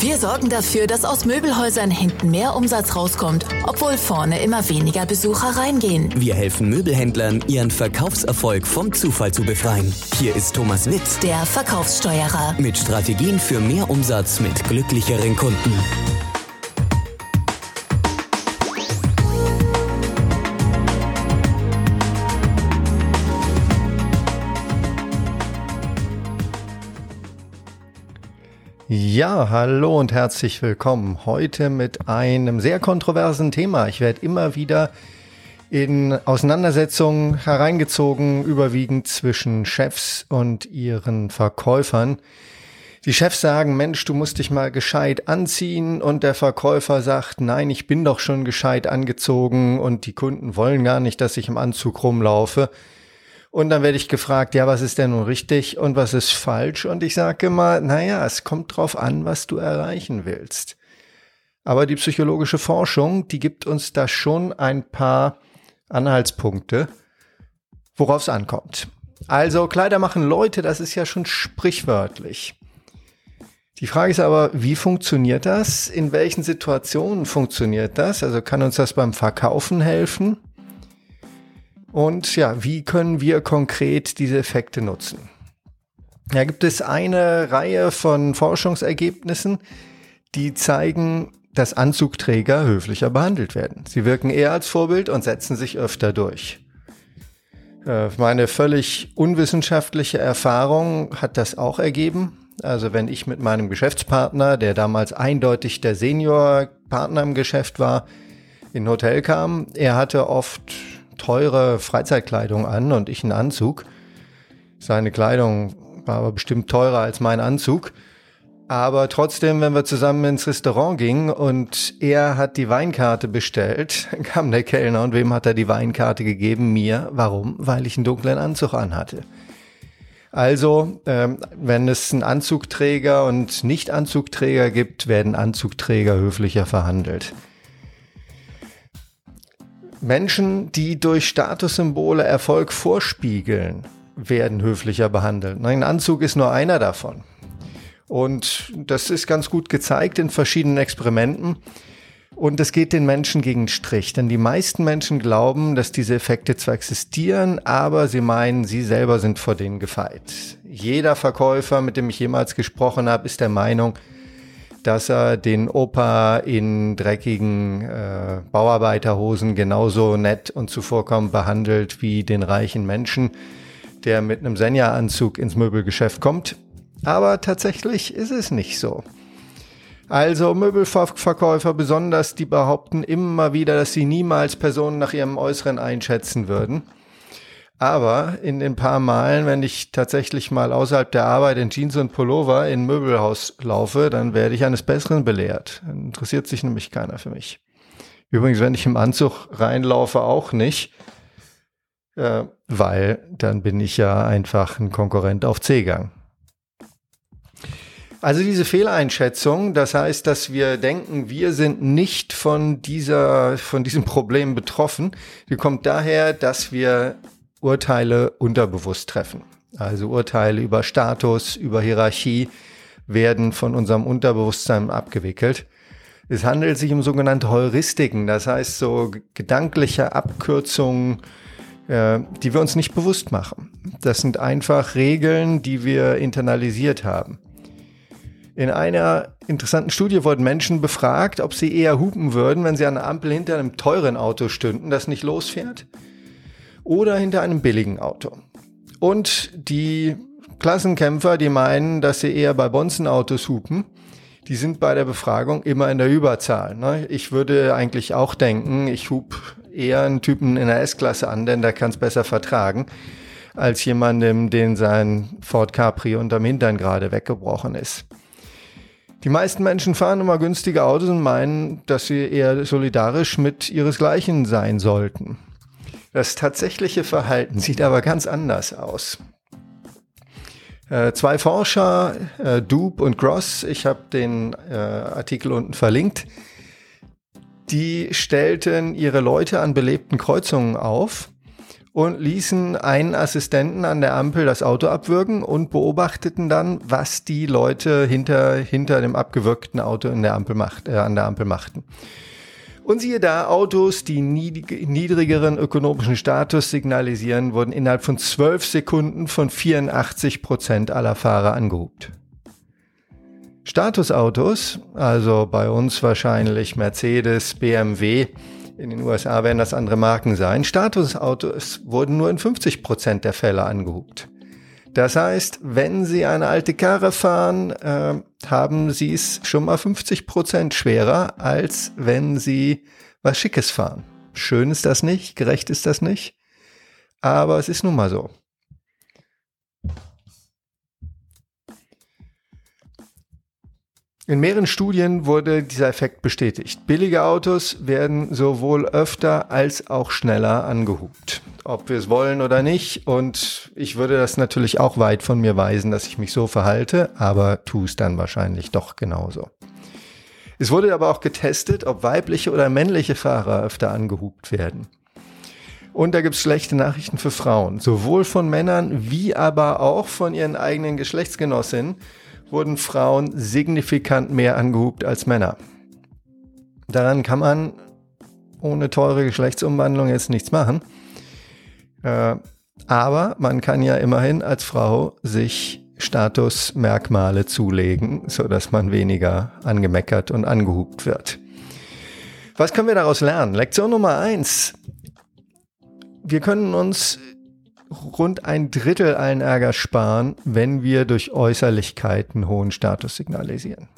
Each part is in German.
Wir sorgen dafür, dass aus Möbelhäusern hinten mehr Umsatz rauskommt, obwohl vorne immer weniger Besucher reingehen. Wir helfen Möbelhändlern, ihren Verkaufserfolg vom Zufall zu befreien. Hier ist Thomas Witt, Der Verkaufssteuerer. mit Strategien für mehr Umsatz mit glücklicheren Kunden. Ja, hallo und herzlich willkommen. Heute mit einem sehr kontroversen Thema. Ich werde immer wieder in Auseinandersetzungen hereingezogen, überwiegend zwischen Chefs und ihren Verkäufern. Die Chefs sagen, Mensch, du musst dich mal gescheit anziehen und der Verkäufer sagt, nein, ich bin doch schon gescheit angezogen und die Kunden wollen gar nicht, dass ich im Anzug rumlaufe. Und dann werde ich gefragt, ja, was ist denn nun richtig und was ist falsch? Und ich sage immer, naja, es kommt drauf an, was du erreichen willst. Aber die psychologische Forschung, die gibt uns da schon ein paar Anhaltspunkte, worauf es ankommt. Also Kleider machen Leute, das ist ja schon sprichwörtlich. Die Frage ist aber, wie funktioniert das? In welchen Situationen funktioniert das? Also kann uns das beim Verkaufen helfen? Und ja, wie können wir konkret diese Effekte nutzen? Da gibt es eine Reihe von Forschungsergebnissen, die zeigen, dass Anzugträger höflicher behandelt werden. Sie wirken eher als Vorbild und setzen sich öfter durch. Äh, Meine völlig unwissenschaftliche Erfahrung hat das auch ergeben. Also wenn ich mit meinem Geschäftspartner, der damals eindeutig der Seniorpartner im Geschäft war, in ein Hotel kam, er hatte oft teure Freizeitkleidung an und ich einen Anzug. Seine Kleidung war aber bestimmt teurer als mein Anzug. Aber trotzdem, wenn wir zusammen ins Restaurant gingen und er hat die Weinkarte bestellt, kam der Kellner und wem hat er die Weinkarte gegeben? Mir. Warum? Weil ich einen dunklen Anzug anhatte. Also, ähm, wenn es einen Anzugträger und Nicht-Anzugträger gibt, werden Anzugträger höflicher verhandelt. Menschen, die durch Statussymbole Erfolg vorspiegeln, werden höflicher behandelt. Ein Anzug ist nur einer davon. Und das ist ganz gut gezeigt in verschiedenen Experimenten. Und es geht den Menschen gegen den Strich, denn die meisten Menschen glauben, dass diese Effekte zwar existieren, aber sie meinen, sie selber sind vor denen gefeit. Jeder Verkäufer, mit dem ich jemals gesprochen habe, ist der Meinung, dass er den Opa in dreckigen äh, Bauarbeiterhosen genauso nett und zuvorkommend behandelt wie den reichen Menschen, der mit einem Senja-Anzug ins Möbelgeschäft kommt. Aber tatsächlich ist es nicht so. Also Möbelverkäufer besonders, die behaupten immer wieder, dass sie niemals Personen nach ihrem Äußeren einschätzen würden. Aber in den paar Malen, wenn ich tatsächlich mal außerhalb der Arbeit in Jeans und Pullover in Möbelhaus laufe, dann werde ich eines Besseren belehrt. Dann interessiert sich nämlich keiner für mich. Übrigens, wenn ich im Anzug reinlaufe, auch nicht, äh, weil dann bin ich ja einfach ein Konkurrent auf C-Gang. Also diese Fehleinschätzung, das heißt, dass wir denken, wir sind nicht von dieser, von diesem Problem betroffen, die kommt daher, dass wir Urteile unterbewusst treffen. Also Urteile über Status, über Hierarchie werden von unserem Unterbewusstsein abgewickelt. Es handelt sich um sogenannte Heuristiken, das heißt so gedankliche Abkürzungen, äh, die wir uns nicht bewusst machen. Das sind einfach Regeln, die wir internalisiert haben. In einer interessanten Studie wurden Menschen befragt, ob sie eher hupen würden, wenn sie an der Ampel hinter einem teuren Auto stünden, das nicht losfährt, oder hinter einem billigen Auto. Und die Klassenkämpfer, die meinen, dass sie eher bei Bonzenautos hupen, die sind bei der Befragung immer in der Überzahl. Ne? Ich würde eigentlich auch denken, ich hub eher einen Typen in der S-Klasse an, denn der kann es besser vertragen, als jemandem, den sein Ford Capri unterm Hintern gerade weggebrochen ist. Die meisten Menschen fahren immer günstige Autos und meinen, dass sie eher solidarisch mit ihresgleichen sein sollten. Das tatsächliche Verhalten sieht aber ganz anders aus. Äh, zwei Forscher, äh, und Gross, ich habe den äh, Artikel unten verlinkt, die stellten ihre Leute an belebten Kreuzungen auf und ließen einen Assistenten an der Ampel das Auto abwürgen und beobachteten dann, was die Leute hinter, hinter dem abgewürgten Auto in der Ampel macht, äh, an der Ampel machten. Und siehe da, Autos, die niedrigeren ökonomischen Status signalisieren, wurden innerhalb von zwölf Sekunden von 84 Prozent aller Fahrer angehupt. Statusautos, also bei uns wahrscheinlich Mercedes, BMW, in den USA werden das andere Marken sein. Statusautos wurden nur in 50 Prozent der Fälle angehupt. Das heißt, wenn Sie eine alte Karre fahren, äh, haben Sie es schon mal 50 Prozent schwerer, als wenn Sie was Schickes fahren. Schön ist das nicht, gerecht ist das nicht, aber es ist nun mal so. In mehreren Studien wurde dieser Effekt bestätigt. Billige Autos werden sowohl öfter als auch schneller angehupt. Ob wir es wollen oder nicht. Und ich würde das natürlich auch weit von mir weisen, dass ich mich so verhalte, aber tu es dann wahrscheinlich doch genauso. Es wurde aber auch getestet, ob weibliche oder männliche Fahrer öfter angehupt werden. Und da gibt es schlechte Nachrichten für Frauen, sowohl von Männern wie aber auch von ihren eigenen Geschlechtsgenossinnen wurden Frauen signifikant mehr angehupt als Männer. Daran kann man ohne teure Geschlechtsumwandlung jetzt nichts machen. Äh, aber man kann ja immerhin als Frau sich Statusmerkmale zulegen, so dass man weniger angemeckert und angehupt wird. Was können wir daraus lernen? Lektion Nummer eins. Wir können uns rund ein Drittel allen Ärger sparen, wenn wir durch Äußerlichkeiten hohen Status signalisieren.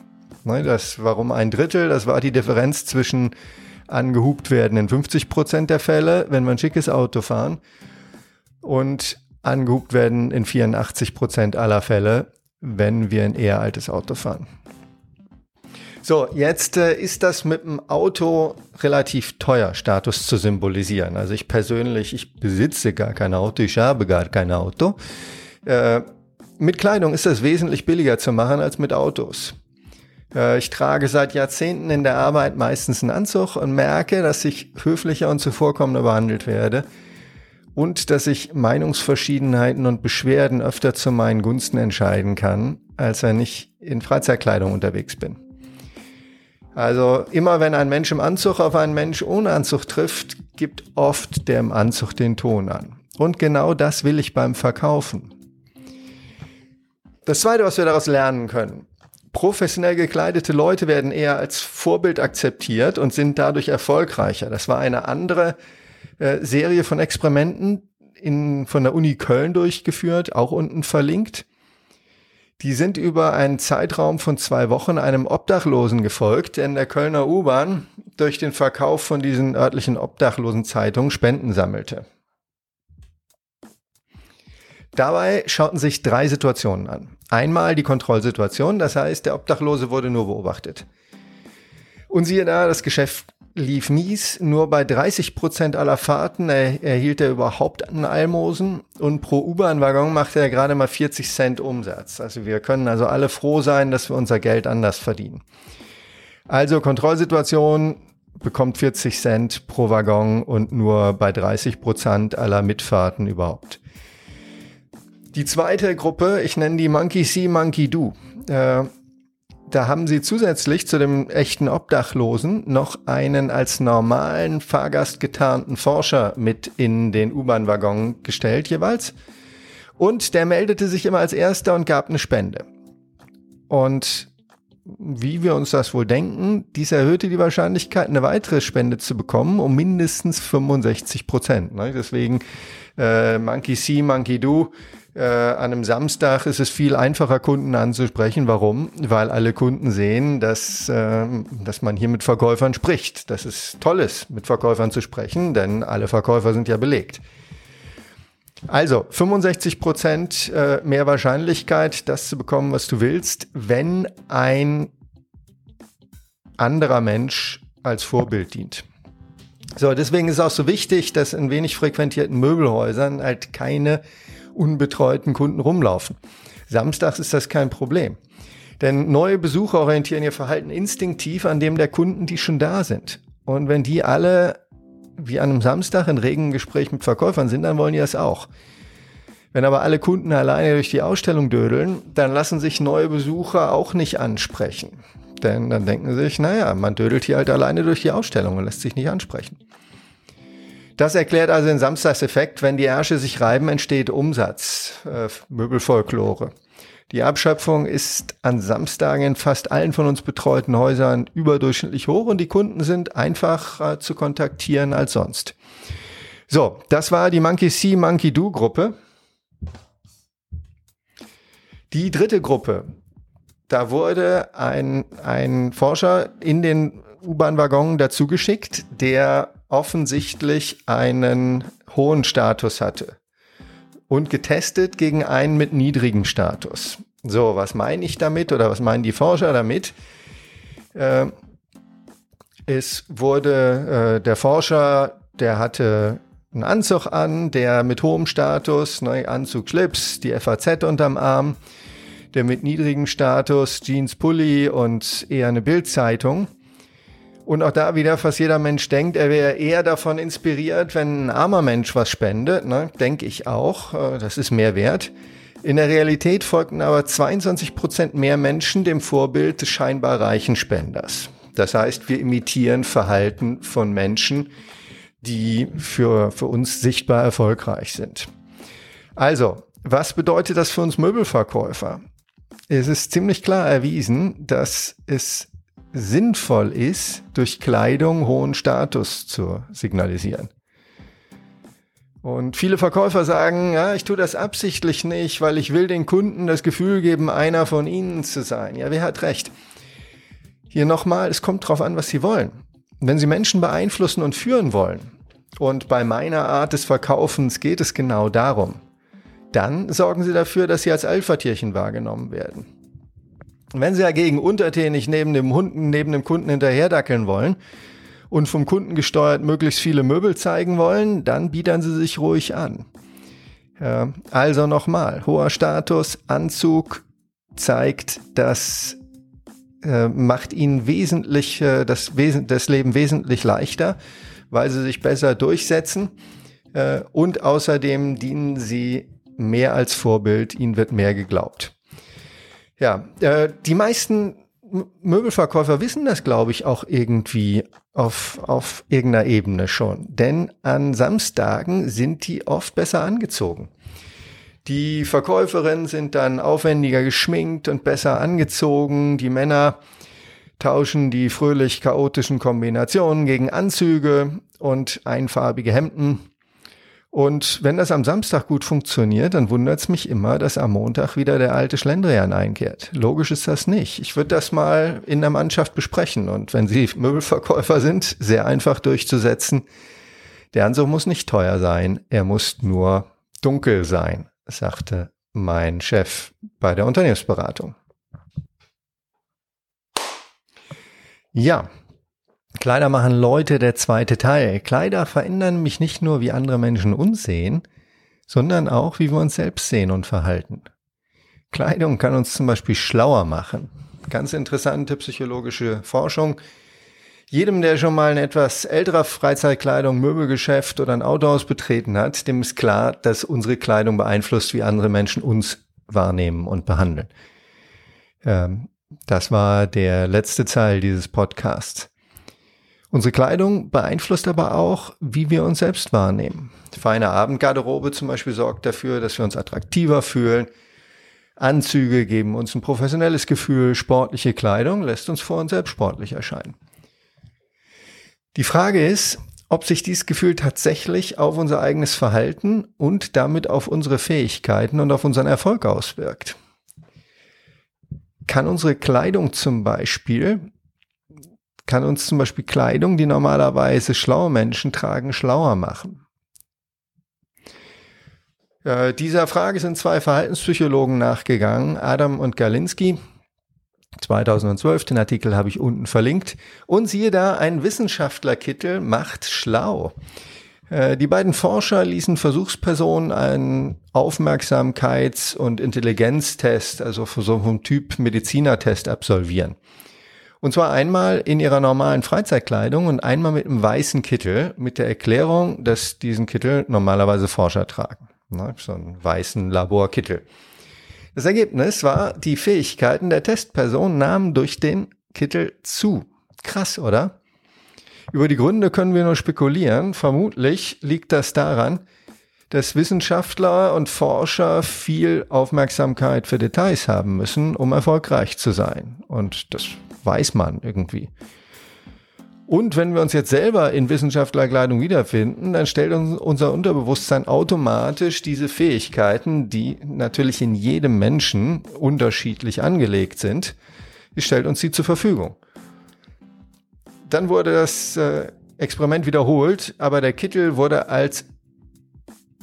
Ne, das, warum ein Drittel? Das war die Differenz zwischen angehupt werden in 50 Prozent der Fälle, wenn wir ein schickes Auto fahren, und angehupt werden in 84 Prozent aller Fälle, wenn wir ein eher altes Auto fahren. So, jetzt äh, ist das mit dem Auto relativ teuer, Status zu symbolisieren. Also ich persönlich, ich besitze gar kein Auto, ich habe gar kein Auto. Äh, mit Kleidung ist das wesentlich billiger zu machen als mit Autos. Äh, ich trage seit Jahrzehnten in der Arbeit meistens einen Anzug und merke, dass ich höflicher und zuvorkommender behandelt werde und dass ich Meinungsverschiedenheiten und Beschwerden öfter zu meinen Gunsten entscheiden kann, als wenn ich in Freizeitkleidung unterwegs bin. Also immer wenn ein Mensch im Anzug auf einen Mensch ohne Anzug trifft, gibt oft der im Anzug den Ton an. Und genau das will ich beim Verkaufen. Das Zweite, was wir daraus lernen können. Professionell gekleidete Leute werden eher als Vorbild akzeptiert und sind dadurch erfolgreicher. Das war eine andere äh, Serie von Experimenten in, von der Uni Köln durchgeführt, auch unten verlinkt. Die sind über einen Zeitraum von zwei Wochen einem Obdachlosen gefolgt, der in der Kölner U-Bahn durch den Verkauf von diesen örtlichen Obdachlosenzeitungen Spenden sammelte. Dabei schauten sich drei Situationen an. Einmal die Kontrollsituation, das heißt, der Obdachlose wurde nur beobachtet. Und siehe da, das Geschäft lief mies. Nur bei 30 Prozent aller Fahrten er, erhielt er überhaupt einen Almosen und pro U-Bahn-Waggon machte er gerade mal 40 Cent Umsatz. Also wir können also alle froh sein, dass wir unser Geld anders verdienen. Also Kontrollsituation bekommt 40 Cent pro Waggon und nur bei 30 Prozent aller Mitfahrten überhaupt. Die zweite Gruppe, ich nenne die Monkey See, Monkey Do. Äh, da haben sie zusätzlich zu dem echten Obdachlosen noch einen als normalen Fahrgast getarnten Forscher mit in den U-Bahn-Waggon gestellt jeweils. Und der meldete sich immer als erster und gab eine Spende. Und wie wir uns das wohl denken, dies erhöhte die Wahrscheinlichkeit, eine weitere Spende zu bekommen, um mindestens 65 Prozent. Ne? Deswegen äh, Monkey See, Monkey Do äh, an einem Samstag ist es viel einfacher, Kunden anzusprechen. Warum? Weil alle Kunden sehen, dass, äh, dass man hier mit Verkäufern spricht. Dass es toll ist, mit Verkäufern zu sprechen, denn alle Verkäufer sind ja belegt. Also 65 Prozent äh, mehr Wahrscheinlichkeit, das zu bekommen, was du willst, wenn ein anderer Mensch als Vorbild dient. So, deswegen ist es auch so wichtig, dass in wenig frequentierten Möbelhäusern halt keine unbetreuten Kunden rumlaufen. Samstags ist das kein Problem. Denn neue Besucher orientieren ihr Verhalten instinktiv an dem der Kunden, die schon da sind. Und wenn die alle wie an einem Samstag in regen Gespräch mit Verkäufern sind, dann wollen die das auch. Wenn aber alle Kunden alleine durch die Ausstellung dödeln, dann lassen sich neue Besucher auch nicht ansprechen. Denn dann denken sie sich, naja, man dödelt hier halt alleine durch die Ausstellung und lässt sich nicht ansprechen. Das erklärt also den Samstagseffekt, wenn die Ärsche sich reiben, entsteht Umsatz, äh, Möbelfolklore. Die Abschöpfung ist an Samstagen in fast allen von uns betreuten Häusern überdurchschnittlich hoch und die Kunden sind einfacher zu kontaktieren als sonst. So, das war die Monkey See, Monkey Do Gruppe. Die dritte Gruppe, da wurde ein, ein Forscher in den U-Bahn-Waggon dazu geschickt, der offensichtlich einen hohen Status hatte und getestet gegen einen mit niedrigem Status. So, was meine ich damit oder was meinen die Forscher damit? Äh, es wurde äh, der Forscher, der hatte einen Anzug an, der mit hohem Status, ne, Anzug, Schlips, die FAZ unterm Arm, der mit niedrigem Status, Jeans, Pulli und eher eine Bildzeitung. Und auch da wieder, fast jeder Mensch denkt, er wäre eher davon inspiriert, wenn ein armer Mensch was spendet. Ne? Denke ich auch. Äh, das ist mehr wert. In der Realität folgten aber 22 Prozent mehr Menschen dem Vorbild des scheinbar reichen Spenders. Das heißt, wir imitieren Verhalten von Menschen, die für, für uns sichtbar erfolgreich sind. Also, was bedeutet das für uns Möbelverkäufer? Es ist ziemlich klar erwiesen, dass es sinnvoll ist, durch Kleidung hohen Status zu signalisieren. Und viele Verkäufer sagen, ja, ich tue das absichtlich nicht, weil ich will den Kunden das Gefühl geben, einer von ihnen zu sein. Ja, wer hat recht? Hier nochmal, es kommt drauf an, was sie wollen. Wenn sie Menschen beeinflussen und führen wollen, und bei meiner Art des Verkaufens geht es genau darum, dann sorgen Sie dafür, dass Sie als Alpha-Tierchen wahrgenommen werden. Wenn Sie dagegen untertänig neben dem Hunden, neben dem Kunden hinterherdackeln wollen und vom Kunden gesteuert möglichst viele Möbel zeigen wollen, dann biedern Sie sich ruhig an. Ja, also nochmal, hoher Status, Anzug zeigt, das äh, macht Ihnen wesentlich, äh, das, das Leben wesentlich leichter, weil Sie sich besser durchsetzen äh, und außerdem dienen Sie mehr als Vorbild, ihnen wird mehr geglaubt. Ja, äh, die meisten Möbelverkäufer wissen das, glaube ich, auch irgendwie auf, auf irgendeiner Ebene schon. Denn an Samstagen sind die oft besser angezogen. Die Verkäuferinnen sind dann aufwendiger geschminkt und besser angezogen. Die Männer tauschen die fröhlich chaotischen Kombinationen gegen Anzüge und einfarbige Hemden. Und wenn das am Samstag gut funktioniert, dann wundert es mich immer, dass am Montag wieder der alte Schlendrian einkehrt. Logisch ist das nicht. Ich würde das mal in der Mannschaft besprechen. Und wenn Sie Möbelverkäufer sind, sehr einfach durchzusetzen. Der Anzug muss nicht teuer sein, er muss nur dunkel sein, sagte mein Chef bei der Unternehmensberatung. Ja, Kleider machen Leute der zweite Teil. Kleider verändern mich nicht nur, wie andere Menschen uns sehen, sondern auch, wie wir uns selbst sehen und verhalten. Kleidung kann uns zum Beispiel schlauer machen. Ganz interessante psychologische Forschung. Jedem, der schon mal ein etwas älterer Freizeitkleidung, Möbelgeschäft oder ein Autohaus betreten hat, dem ist klar, dass unsere Kleidung beeinflusst, wie andere Menschen uns wahrnehmen und behandeln. Ähm, das war der letzte Teil dieses Podcasts. Unsere Kleidung beeinflusst aber auch, wie wir uns selbst wahrnehmen. Feine Abendgarderobe zum Beispiel sorgt dafür, dass wir uns attraktiver fühlen. Anzüge geben uns ein professionelles Gefühl, sportliche Kleidung lässt uns vor uns selbst sportlich erscheinen. Die Frage ist, ob sich dieses Gefühl tatsächlich auf unser eigenes Verhalten und damit auf unsere Fähigkeiten und auf unseren Erfolg auswirkt. Kann unsere Kleidung zum Beispiel kann uns zum Beispiel Kleidung, die normalerweise schlaue Menschen tragen, schlauer machen? Äh, dieser Frage sind zwei Verhaltenspsychologen nachgegangen, Adam und Galinski. 2012, den Artikel habe ich unten verlinkt. Und siehe da, ein Wissenschaftlerkittel macht schlau. Äh, die beiden Forscher ließen Versuchspersonen einen Aufmerksamkeits- und Intelligenztest, also so vom Typ Medizinertest absolvieren. Und zwar einmal in ihrer normalen Freizeitkleidung und einmal mit einem weißen Kittel, mit der Erklärung, dass diesen Kittel normalerweise Forscher tragen. Ne? So einen weißen Laborkittel. Das Ergebnis war, die Fähigkeiten der Testperson nahmen durch den Kittel zu. Krass, oder? Über die Gründe können wir nur spekulieren. Vermutlich liegt das daran, dass Wissenschaftler und Forscher viel Aufmerksamkeit für Details haben müssen, um erfolgreich zu sein. Und das weiß man irgendwie. Und wenn wir uns jetzt selber in Wissenschaftlerkleidung wiederfinden, dann stellt uns unser Unterbewusstsein automatisch diese Fähigkeiten, die natürlich in jedem Menschen unterschiedlich angelegt sind, stellt uns sie zur Verfügung. Dann wurde das äh, Experiment wiederholt, aber der Kittel wurde als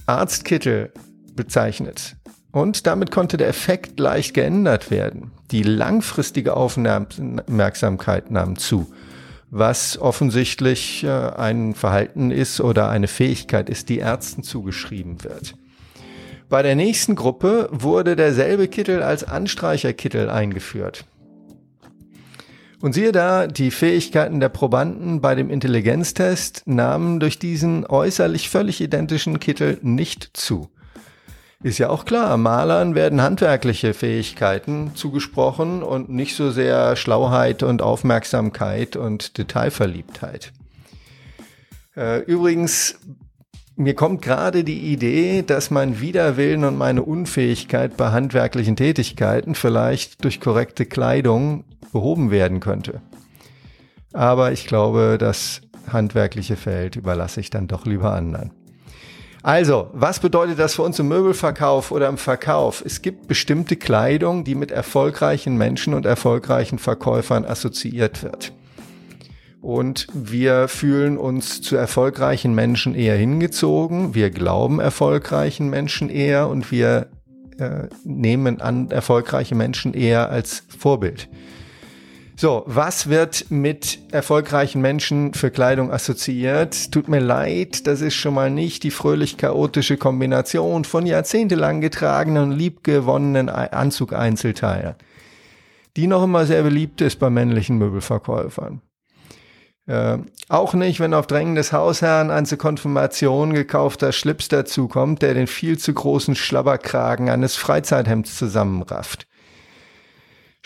Arztkittel bezeichnet. Und damit konnte der Effekt leicht geändert werden. Die langfristige Aufmerksamkeit nahm zu, was offensichtlich äh, ein Verhalten ist oder eine Fähigkeit ist, die Ärzten zugeschrieben wird. Bei der nächsten Gruppe wurde derselbe Kittel als Anstreicherkittel eingeführt. Und siehe da, die Fähigkeiten der Probanden bei dem Intelligenztest nahmen durch diesen äußerlich völlig identischen Kittel nicht zu. Ist ja auch klar, Malern werden handwerkliche Fähigkeiten zugesprochen und nicht so sehr Schlauheit und Aufmerksamkeit und Detailverliebtheit. Äh, übrigens, mir kommt gerade die Idee, dass mein Widerwillen und meine Unfähigkeit bei handwerklichen Tätigkeiten vielleicht durch korrekte Kleidung behoben werden könnte. Aber ich glaube, das handwerkliche Feld überlasse ich dann doch lieber anderen. Also, was bedeutet das für uns im Möbelverkauf oder im Verkauf? Es gibt bestimmte Kleidung, die mit erfolgreichen Menschen und erfolgreichen Verkäufern assoziiert wird. Und wir fühlen uns zu erfolgreichen Menschen eher hingezogen. Wir glauben erfolgreichen Menschen eher und wir äh, nehmen an erfolgreiche Menschen eher als Vorbild. So, was wird mit erfolgreichen Menschen für Kleidung assoziiert? Tut mir leid, das ist schon mal nicht die fröhlich-chaotische Kombination von jahrzehntelang getragenen und liebgewonnenen Anzug-Einzelteilen, die noch immer sehr beliebt ist bei männlichen Möbelverkäufern. Äh, auch nicht, wenn auf Drängen des Hausherrn ein zur Konfirmation gekaufter Schlips dazukommt, der den viel zu großen Schlabberkragen eines Freizeithemds zusammenrafft.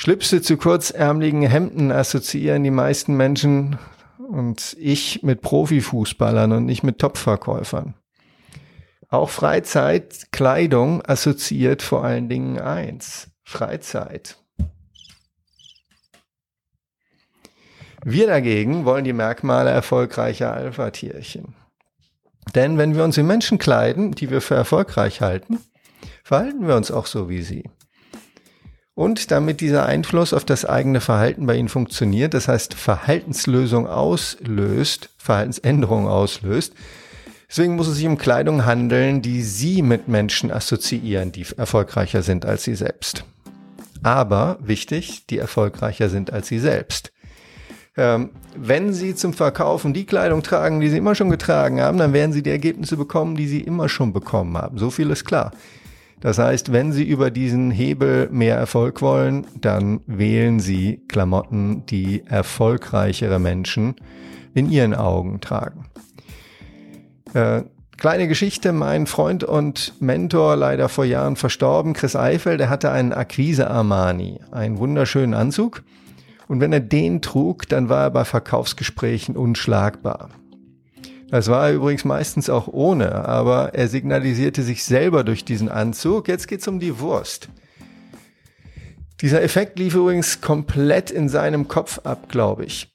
Schlipse zu kurzärmeligen Hemden assoziieren die meisten Menschen und ich mit Profifußballern und nicht mit Topverkäufern. Auch Freizeitkleidung assoziiert vor allen Dingen eins. Freizeit. Wir dagegen wollen die Merkmale erfolgreicher Alpha-Tierchen. Denn wenn wir uns in Menschen kleiden, die wir für erfolgreich halten, verhalten wir uns auch so wie sie. Und damit dieser Einfluss auf das eigene Verhalten bei Ihnen funktioniert, das heißt Verhaltenslösung auslöst, Verhaltensänderung auslöst, deswegen muss es sich um Kleidung handeln, die Sie mit Menschen assoziieren, die erfolgreicher sind als Sie selbst. Aber wichtig, die erfolgreicher sind als Sie selbst. Ähm, wenn Sie zum Verkaufen die Kleidung tragen, die Sie immer schon getragen haben, dann werden Sie die Ergebnisse bekommen, die Sie immer schon bekommen haben. So viel ist klar. Das heißt, wenn Sie über diesen Hebel mehr Erfolg wollen, dann wählen Sie Klamotten, die erfolgreichere Menschen in ihren Augen tragen. Äh, kleine Geschichte, mein Freund und Mentor, leider vor Jahren verstorben, Chris Eifel, der hatte einen Akquise Armani, einen wunderschönen Anzug. Und wenn er den trug, dann war er bei Verkaufsgesprächen unschlagbar. Das war er übrigens meistens auch ohne, aber er signalisierte sich selber durch diesen Anzug. Jetzt geht's um die Wurst. Dieser Effekt lief übrigens komplett in seinem Kopf ab, glaube ich.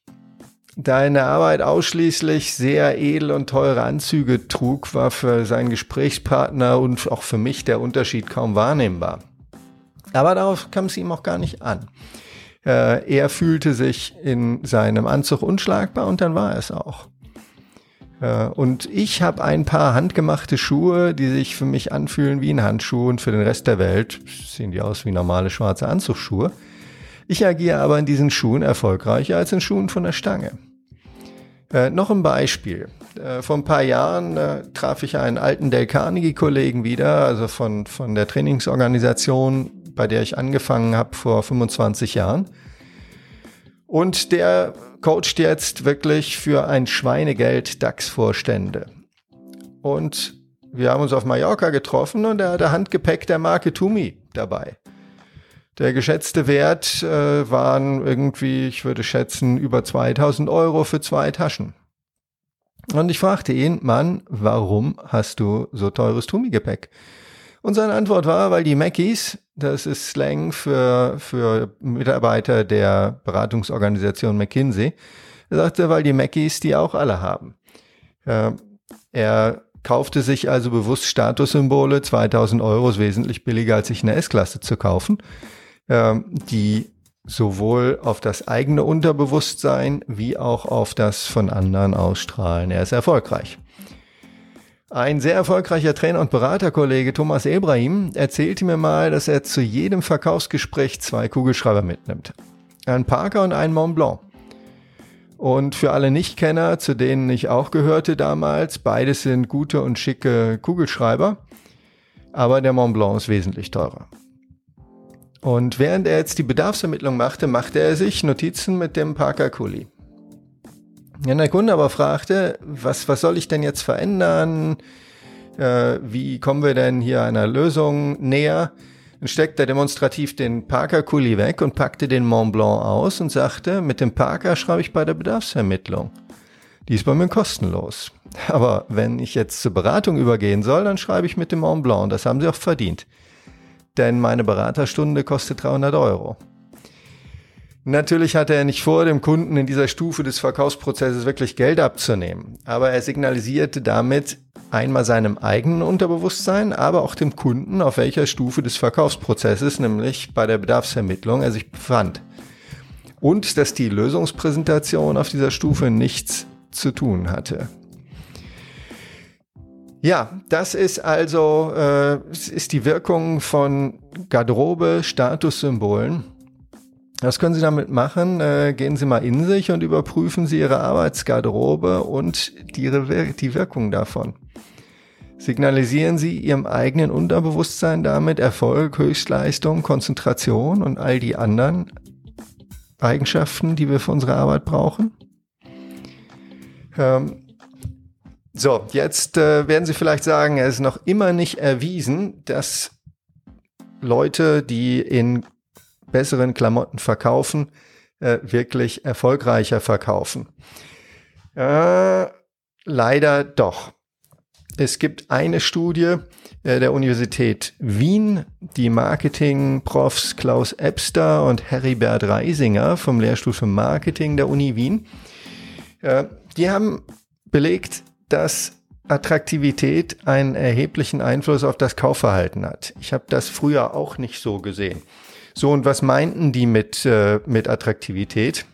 Da er in der Arbeit ausschließlich sehr edel und teure Anzüge trug, war für seinen Gesprächspartner und auch für mich der Unterschied kaum wahrnehmbar. Aber darauf kam es ihm auch gar nicht an. Äh, er fühlte sich in seinem Anzug unschlagbar und dann war es auch. Ja, und ich habe ein paar handgemachte Schuhe, die sich für mich anfühlen wie ein Handschuh und für den Rest der Welt sehen die aus wie normale schwarze Anzugsschuhe. Ich agiere aber in diesen Schuhen erfolgreicher als in Schuhen von der Stange. Äh, noch ein Beispiel. Äh, vor ein paar Jahren äh, traf ich einen alten Del Carnegie-Kollegen wieder, also von, von der Trainingsorganisation, bei der ich angefangen habe vor 25 Jahren. Und der coacht jetzt wirklich für ein Schweinegeld DAX-Vorstände. Und wir haben uns auf Mallorca getroffen und er hatte Handgepäck der Marke Tumi dabei. Der geschätzte Wert äh, waren irgendwie, ich würde schätzen, über 2000 Euro für zwei Taschen. Und ich fragte ihn, Mann, warum hast du so teures Tumi-Gepäck? Und seine Antwort war, weil die Mackies, das ist Slang für, für Mitarbeiter der Beratungsorganisation McKinsey, er sagte, weil die Mackies die auch alle haben. Äh, er kaufte sich also bewusst Statussymbole, 2000 Euro ist wesentlich billiger, als sich eine S-Klasse zu kaufen, äh, die sowohl auf das eigene Unterbewusstsein wie auch auf das von anderen ausstrahlen. Er ist erfolgreich. Ein sehr erfolgreicher Trainer und Beraterkollege Thomas Ebrahim erzählte mir mal, dass er zu jedem Verkaufsgespräch zwei Kugelschreiber mitnimmt. Einen Parker und einen Mont Blanc. Und für alle Nichtkenner, zu denen ich auch gehörte damals, beides sind gute und schicke Kugelschreiber, aber der Mont Blanc ist wesentlich teurer. Und während er jetzt die Bedarfsermittlung machte, machte er sich Notizen mit dem Parker Kuli. Wenn der Kunde aber fragte, was, was soll ich denn jetzt verändern? Äh, wie kommen wir denn hier einer Lösung näher? Dann steckte er demonstrativ den Parker-Kuli weg und packte den Mont Blanc aus und sagte, mit dem Parker schreibe ich bei der Bedarfsermittlung. Die ist bei mir kostenlos. Aber wenn ich jetzt zur Beratung übergehen soll, dann schreibe ich mit dem Mont Blanc. Das haben sie auch verdient. Denn meine Beraterstunde kostet 300 Euro. Natürlich hatte er nicht vor, dem Kunden in dieser Stufe des Verkaufsprozesses wirklich Geld abzunehmen, aber er signalisierte damit einmal seinem eigenen Unterbewusstsein, aber auch dem Kunden, auf welcher Stufe des Verkaufsprozesses, nämlich bei der Bedarfsermittlung, er sich befand. Und dass die Lösungspräsentation auf dieser Stufe nichts zu tun hatte. Ja, das ist also äh, ist die Wirkung von Garderobe, Was können Sie damit machen? Äh, gehen Sie mal in sich und überprüfen Sie Ihre Arbeitsgarderobe und die, die Wirkung davon. Signalisieren Sie Ihrem eigenen Unterbewusstsein damit Erfolg, Höchstleistung, Konzentration und all die anderen Eigenschaften, die wir für unsere Arbeit brauchen? Ähm, so, jetzt äh, werden Sie vielleicht sagen, es ist noch immer nicht erwiesen, dass Leute, die in besseren Klamotten verkaufen, äh, wirklich erfolgreicher verkaufen. Äh, leider doch. Es gibt eine Studie äh, der Universität Wien, die Marketing-Profs Klaus Ebster und Heribert Reisinger vom Lehrstuhl für Marketing der Uni Wien. Äh, die haben belegt, dass Attraktivität einen erheblichen Einfluss auf das Kaufverhalten hat. Ich habe das früher auch nicht so gesehen. So, und was meinten die mit, äh, mit Attraktivität?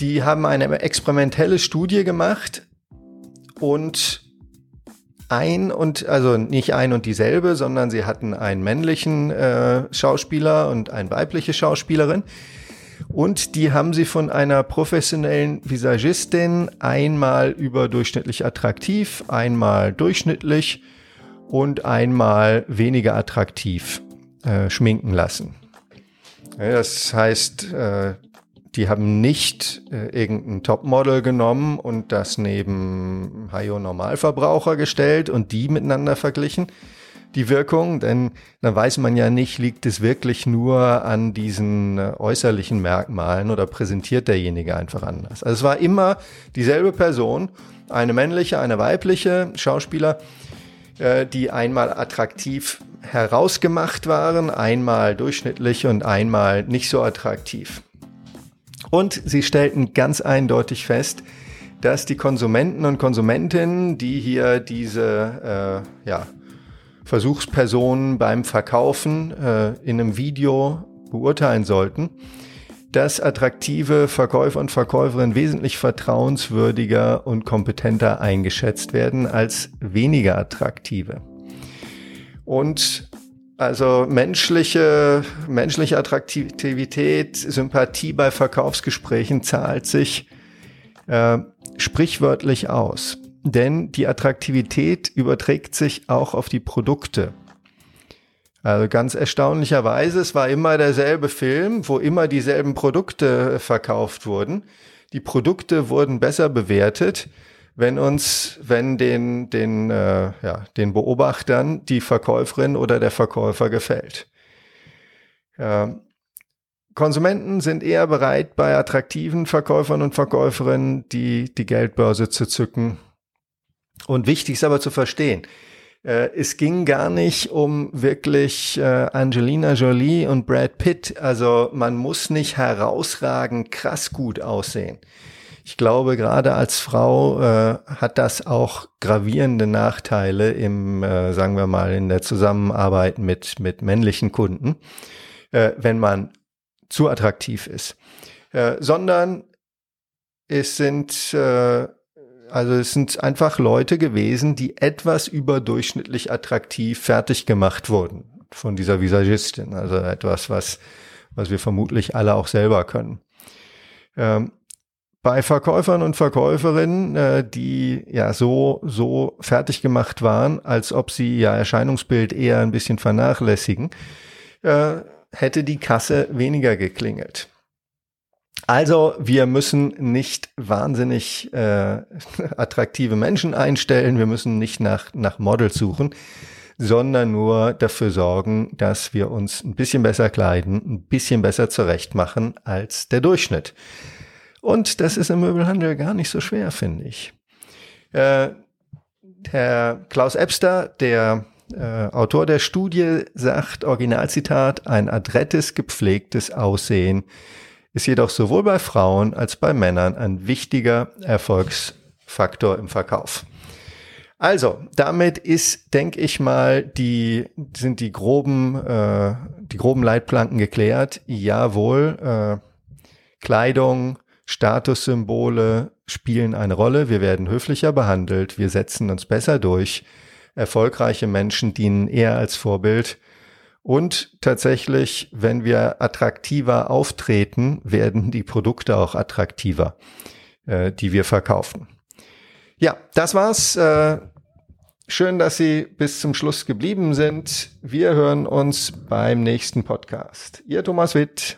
Die haben eine experimentelle Studie gemacht und ein und, also nicht ein und dieselbe, sondern sie hatten einen männlichen äh, Schauspieler und eine weibliche Schauspielerin. Und die haben sie von einer professionellen Visagistin einmal überdurchschnittlich attraktiv, einmal durchschnittlich und einmal weniger attraktiv äh, schminken lassen. Das heißt, äh, die haben nicht äh, irgendein Topmodel genommen und das neben Hayo Normalverbraucher gestellt und die miteinander verglichen. Die Wirkung, denn dann weiß man ja nicht, liegt es wirklich nur an diesen äh, äußerlichen Merkmalen oder präsentiert derjenige einfach anders. Also es war immer dieselbe Person, eine männliche, eine weibliche Schauspieler, die einmal attraktiv herausgemacht waren, einmal durchschnittlich und einmal nicht so attraktiv. Und sie stellten ganz eindeutig fest, dass die Konsumenten und Konsumentinnen, die hier diese äh, ja, Versuchspersonen beim Verkaufen äh, in einem Video beurteilen sollten, dass attraktive Verkäufer und Verkäuferinnen wesentlich vertrauenswürdiger und kompetenter eingeschätzt werden als weniger attraktive. Und also menschliche, menschliche Attraktivität, Sympathie bei Verkaufsgesprächen zahlt sich äh, sprichwörtlich aus. Denn die Attraktivität überträgt sich auch auf die Produkte. Also ganz erstaunlicherweise, es war immer derselbe Film, wo immer dieselben Produkte verkauft wurden. Die Produkte wurden besser bewertet, wenn uns, wenn den, den, äh, ja, den Beobachtern die Verkäuferin oder der Verkäufer gefällt. Ja. Konsumenten sind eher bereit, bei attraktiven Verkäufern und Verkäuferinnen die, die Geldbörse zu zücken. Und wichtig ist aber zu verstehen, äh, es ging gar nicht um wirklich äh, Angelina Jolie und Brad Pitt. Also man muss nicht herausragend krass gut aussehen. Ich glaube, gerade als Frau äh, hat das auch gravierende Nachteile im, äh, sagen wir mal, in der Zusammenarbeit mit, mit männlichen Kunden, äh, wenn man zu attraktiv ist. Äh, sondern es sind äh, also es sind einfach Leute gewesen, die etwas überdurchschnittlich attraktiv fertig gemacht wurden von dieser Visagistin. Also etwas, was, was wir vermutlich alle auch selber können. Ähm, bei Verkäufern und Verkäuferinnen, äh, die ja so, so fertig gemacht waren, als ob sie ihr Erscheinungsbild eher ein bisschen vernachlässigen, äh, hätte die Kasse weniger geklingelt. Also wir müssen nicht wahnsinnig äh, attraktive Menschen einstellen, wir müssen nicht nach, nach Models suchen, sondern nur dafür sorgen, dass wir uns ein bisschen besser kleiden, ein bisschen besser zurecht machen als der Durchschnitt. Und das ist im Möbelhandel gar nicht so schwer, finde ich. Äh, Herr Klaus Ebster, der äh, Autor der Studie, sagt, Originalzitat, ein adrettes, gepflegtes Aussehen ist jedoch sowohl bei Frauen als bei Männern ein wichtiger Erfolgsfaktor im Verkauf. Also, damit ist, denke ich mal, die sind die groben, äh, die groben Leitplanken geklärt. Jawohl, äh, Kleidung, Statussymbole spielen eine Rolle. Wir werden höflicher behandelt, wir setzen uns besser durch. Erfolgreiche Menschen dienen eher als Vorbild. Und tatsächlich, wenn wir attraktiver auftreten, werden die Produkte auch attraktiver, äh, die wir verkaufen. Ja, das war's. Äh, schön, dass Sie bis zum Schluss geblieben sind. Wir hören uns beim nächsten Podcast. Ihr Thomas Witt.